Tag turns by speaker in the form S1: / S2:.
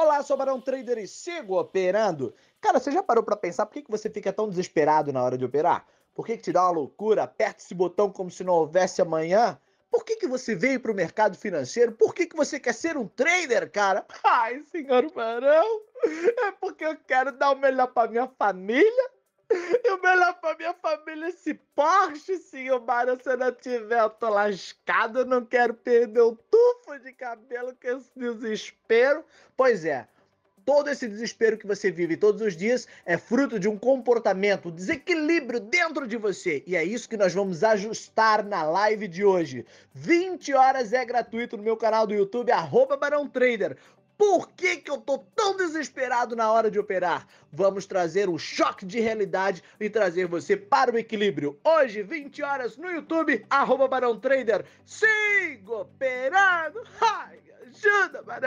S1: Olá, sou Barão Trader e sigo operando. Cara, você já parou para pensar por que, que você fica tão desesperado na hora de operar? Por que, que te dá uma loucura? Aperta esse botão como se não houvesse amanhã? Por que, que você veio para o mercado financeiro? Por que, que você quer ser um trader, cara? Ai, senhor Barão, é porque eu quero dar o melhor para minha família. E o melhor pra minha família é esse Porsche, senhor Barão. Se eu não tiver, eu tô lascado. Eu não quero perder o tufo de cabelo com esse desespero. Pois é, todo esse desespero que você vive todos os dias é fruto de um comportamento, um desequilíbrio dentro de você. E é isso que nós vamos ajustar na live de hoje. 20 horas é gratuito no meu canal do YouTube, arroba Barão Trader. Por que, que eu tô tão desesperado na hora de operar? Vamos trazer um choque de realidade e trazer você para o equilíbrio. Hoje, 20 horas no YouTube, arroba Barão Trader. Siga operando!